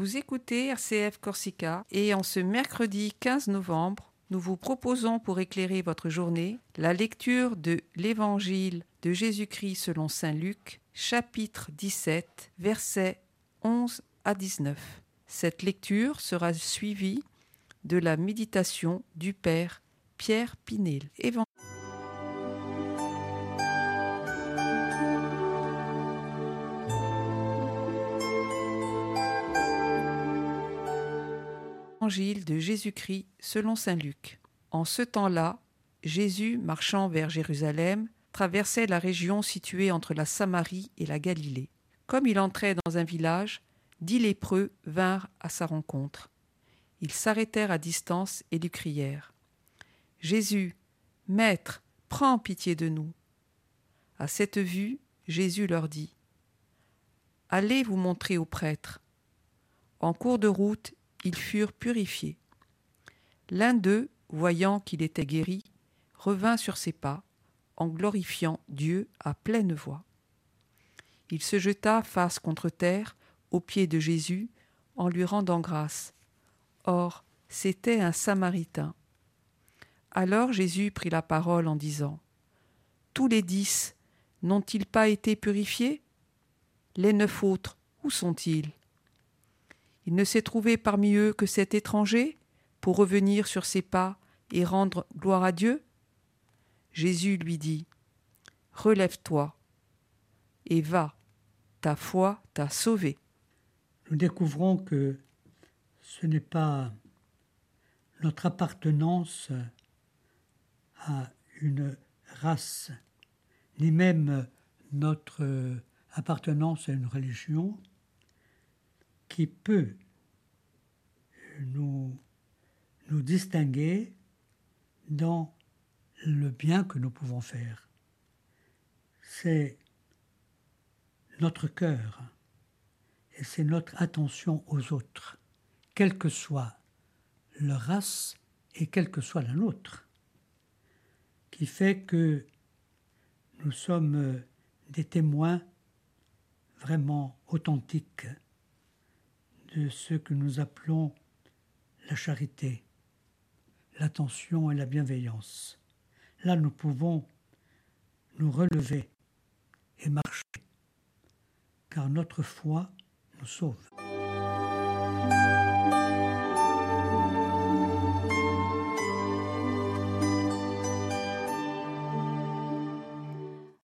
Vous écoutez RCF Corsica et en ce mercredi 15 novembre, nous vous proposons pour éclairer votre journée la lecture de l'Évangile de Jésus-Christ selon Saint Luc, chapitre 17, versets 11 à 19. Cette lecture sera suivie de la méditation du Père Pierre Pinel. De Jésus-Christ selon Saint Luc. En ce temps-là, Jésus, marchant vers Jérusalem, traversait la région située entre la Samarie et la Galilée. Comme il entrait dans un village, dix lépreux vinrent à sa rencontre. Ils s'arrêtèrent à distance et lui crièrent Jésus, Maître, prends pitié de nous. À cette vue, Jésus leur dit Allez vous montrer au prêtre. En cours de route, ils furent purifiés. L'un d'eux, voyant qu'il était guéri, revint sur ses pas, en glorifiant Dieu à pleine voix. Il se jeta face contre terre, aux pieds de Jésus, en lui rendant grâce. Or, c'était un Samaritain. Alors Jésus prit la parole en disant Tous les dix n'ont-ils pas été purifiés? Les neuf autres, où sont-ils? Ne s'est trouvé parmi eux que cet étranger pour revenir sur ses pas et rendre gloire à Dieu Jésus lui dit Relève-toi et va, ta foi t'a sauvé. Nous découvrons que ce n'est pas notre appartenance à une race, ni même notre appartenance à une religion, qui peut nous, distinguer dans le bien que nous pouvons faire. C'est notre cœur et c'est notre attention aux autres, quelle que soit leur race et quelle que soit la nôtre, qui fait que nous sommes des témoins vraiment authentiques de ce que nous appelons la charité, l'attention et la bienveillance. Là, nous pouvons nous relever et marcher, car notre foi nous sauve.